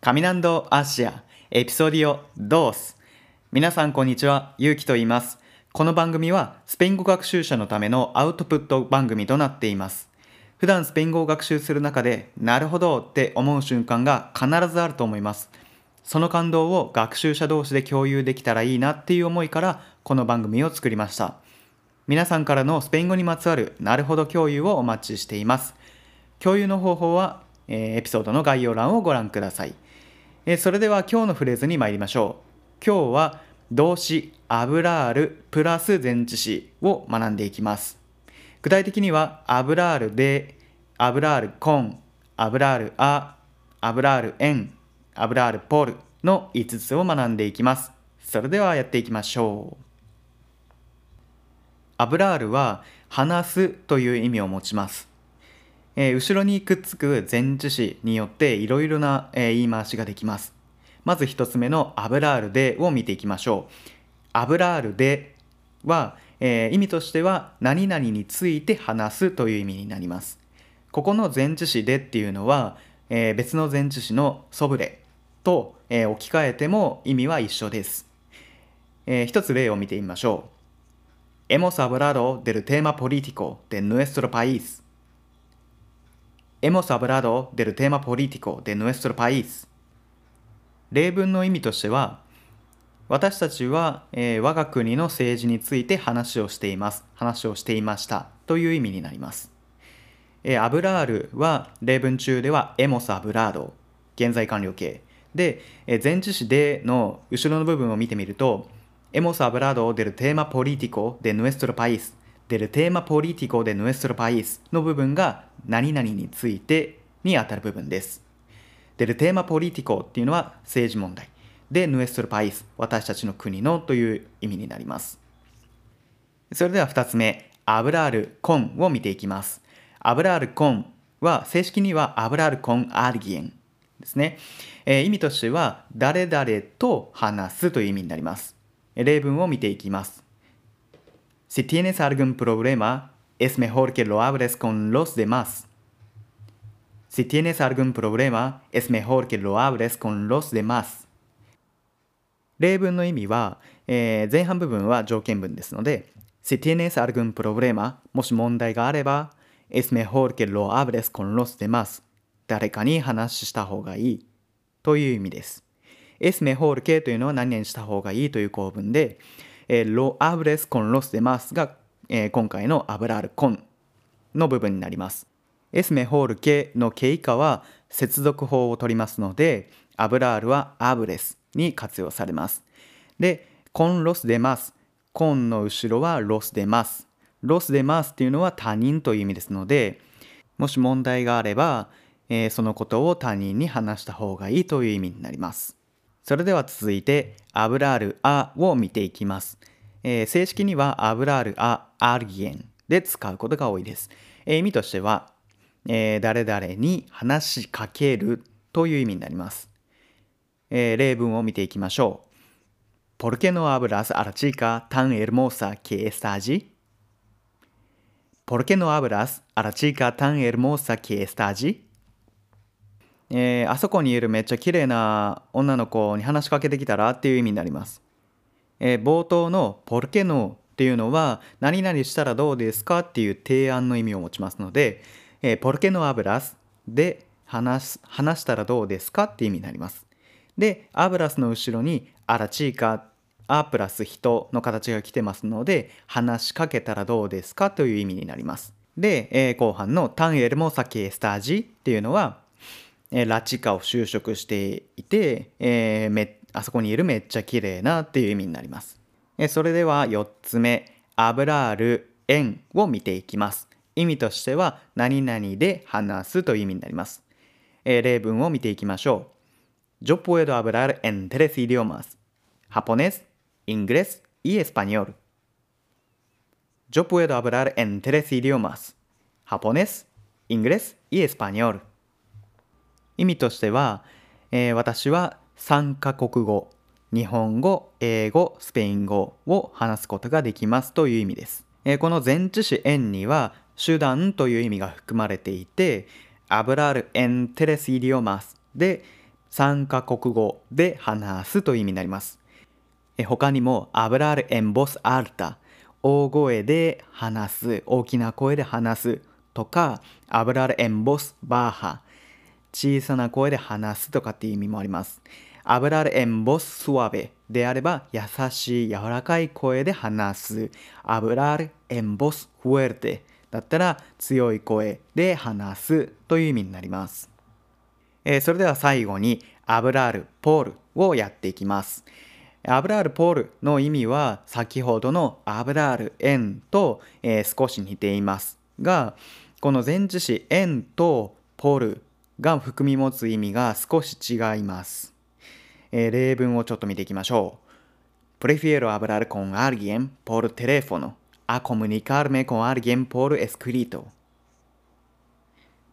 カミナンドアジアエピソディオドース皆さんこんにちは、ゆうきと言います。この番組はスペイン語学習者のためのアウトプット番組となっています。普段スペイン語を学習する中で、なるほどって思う瞬間が必ずあると思います。その感動を学習者同士で共有できたらいいなっていう思いから、この番組を作りました。皆さんからのスペイン語にまつわるなるほど共有をお待ちしています。共有の方法は、えーエピソードの概要欄をご覧ください。えそれでは今日のフレーズに参りましょう。今日は動詞 hablar プラス前置詞を学んでいきます。具体的には hablar de、hablar con、hablar a、hablar en、hablar por の5つを学んでいきます。それではやっていきましょう。アブラールは話すという意味を持ちます。えー後ろにくっつく前置詞によっていろいろな、えー言い回しができます。まず一つ目のアブラールでを見ていきましょう。アブラールでは、えー意味としては何々について話すという意味になります。ここの前置詞でっていうのは、え別の前置詞のソブレと、え置き換えても意味は一緒です。えーつ例を見てみましょう。Hemos hablado del tema político de nuestro país. Hemos hablado del tema político de nuestro país. 例文の意味としては、私たちは、えー我が国の政治について話をしています。話をしていました。という意味になります。えーアブラールは例文中では hemos hablado 現在完了形で、えー前置詞での後ろの部分を見てみるとエモス・アブラード・デル・テーマ・ポリティコ・デ・ヌエストロ・パイス hemos hablado del tema político de nuestro país del tema político de nuestro país の部分が何々についてにあたる部分です。del tema político っていうのは政治問題で nuestro país 私たちの国のという意味になります。それでは2つ目、アブラールコンを見ていきます。アブラールコンは正式にはアブラールコンアルギエンですね。えー意味としては誰々と話すという意味になります。例文を見ていきます。Si tienes algún problema, es mejor que lo hables con los demás. Si tienes algún problema, es mejor que lo hables con los demás. 例文の意味は、えー前半部分は条件文ですので、Si tienes algún problema, もし問題があれば、es mejor que lo hables con los demás. 誰かに話した方がいいという意味です。es mejor que というのは何々した方がいいという構文で、えー lo hables con los demás が、えー今回の hablar con の部分になります。es mejor que の経過は接続法を取りますので、hablar は hables に活用されます。で、con los demás、con の後ろは los demás。los demás っていうのは他人という意味ですので、もし問題があれば、えーそのことを他人に話した方がいいという意味になります。それでは続いて、アブラールアを見ていきます。えー正式にはアブラールアアルギエンで使うことが多いです。え意味としては、えー誰々に話しかけるという意味になります。えー例文を見ていきましょう。¿Por qué no hablas a la chica tan hermosa que está allí? ¿Por qué no hablas a la chica tan hermosa que está allí? えーあそこにいるめっちゃ綺麗な女の子に話しかけてきたらっていう意味になります。えー冒頭の「ポルケノ」っていうのは何々したらどうですかっていう提案の意味を持ちますので「えーポルケノアブラス」で話話したらどうですかっていう意味になります。で、アブラスの後ろにアラチーカ、アプラス人の形が来てますので、話しかけたらどうですかという意味になります。で、えー後半のタンエルモサケスタージっていうのは、えーラチカを就職していて、えーめあそこにいるめっちゃ綺麗なっていう意味になります。えーそれでは4つ目、アブラール、エンを見ていきます。意味としては、何々で話すという意味になります。えー例文を見ていきましょう。Yo puedo hablar en tres idiomas, japonés, inglés y español. Yo puedo hablar en tres idiomas, japonés, inglés y español. 意味としては、えー私は3カ国語、日本語、英語、スペイン語を話すことができますという意味です。えーこの前置詞円には手段という意味が含まれていて、hablar en tres idiomas で3カ国語で話すという意味になります。え他にも、hablar en voz alta 大声で話す、大きな声で話すとか、hablar en voz baja 小さな声で話すとかっていう意味もあります。hablar en voz suave であれば優しい柔らかい声で話す。hablar en voz fuerte だったら強い声で話すという意味になります。えー、それでは最後に hablar por をやっていきます。hablar por の意味は先ほどの hablar en と、えー、少し似ていますが、この前置詞 en と por が含み持つ意味が少し違います。えー、例文をちょっと見ていきましょう。Prefiero hablar con alguien por teléfono a comunicarme con alguien por escrito.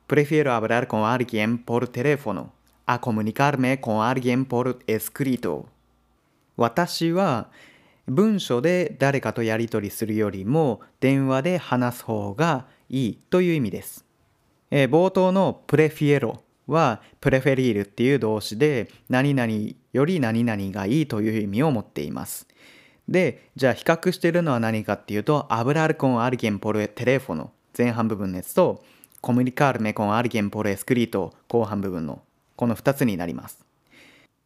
Prefiero hablar con alguien por teléfono a comunicarme con alguien por escrito. 私は文書で誰かとやり取りするよりも電話で話す方がいいという意味です。えー、冒頭のプレフィエロはプレフェリールっていう動詞で何々より何々がいいという意味を持っています。で、じゃあ比較しているのは何かっていうと、アブラルコンアルゲンポルテレフォの前半部分のやつと、コミュニカールメコンアルゲンポルエスクリート後半部分のこの2つになります。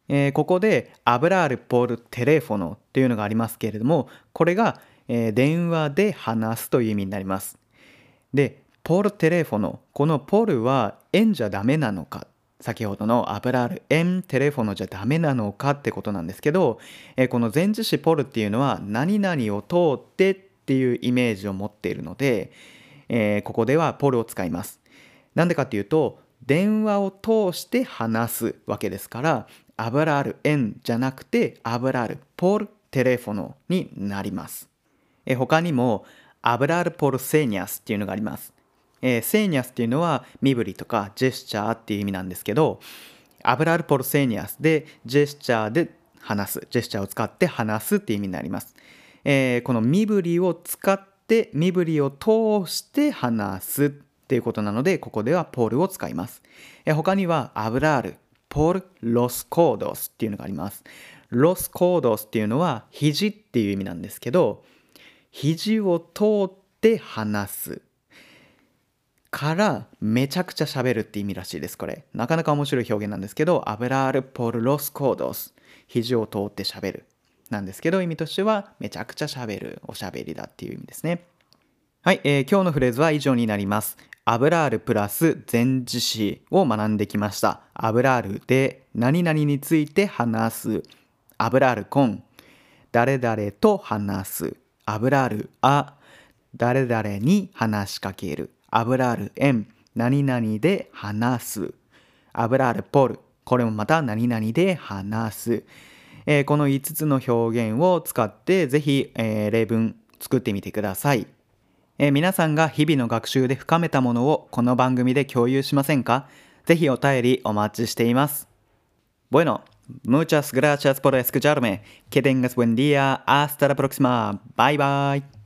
えー、ここでアブラールポルテレフォノっていうのがありますけれども、これが、電話で話すという意味になります。で、ポールテレフォノ、このポールは円じゃダメなのか先ほどのアブラール、エンテレフォノじゃダメなのかってことなんですけど、えー、この前置詞ポルっていうのは何々を通ってっていうイメージを持っているので、えー、ここではポルを使います。なんでかっていうと、電話を通して話すわけですから、アブラール、エンじゃなくて、アブラール、ポル、テレフォノになります。えー、他にも、アブラール・ポル・セニャスっていうのがあります。えー、セーニャスっていうのは身振りとかジェスチャーっていう意味なんですけど、hablar por señas でジェスチャーで話す、ジェスチャーを使って話すっていう意味になります。えー、この身振りを使って身振りを通して話すっていうことなので、ここでは por を使います。えー、他には hablar、por los codos っていうのがあります。 los codos っていうのは肘っていう意味なんですけど、肘を通って話す。からめちゃくちゃ喋るって意味らしいです、これ。なかなか面白い表現なんですけど、 hablar por los codos。肘を通って喋る。なんですけど、意味としてはめちゃくちゃ喋る、おしゃべりだっていう意味ですね。はい、えー、今日のフレーズは以上になります。 hablar プラス前置詞を学んできました。 hablar de 何々について話す。 hablar con。誰々と話す。アブラールあ。誰々に話しかける。アブラールエン、何々で話す。アブラールポル、これもまた何々で話す。えー、この5つの表現を使ってぜひ、えー、例文作ってみてください、えー、皆さんが日々の学習で深めたものをこの番組で共有しませんか？ぜひお便りお待ちしています。Bueno, muchas gracias por escucharme. Que tengas buen día. Hasta la próxima. Bye bye.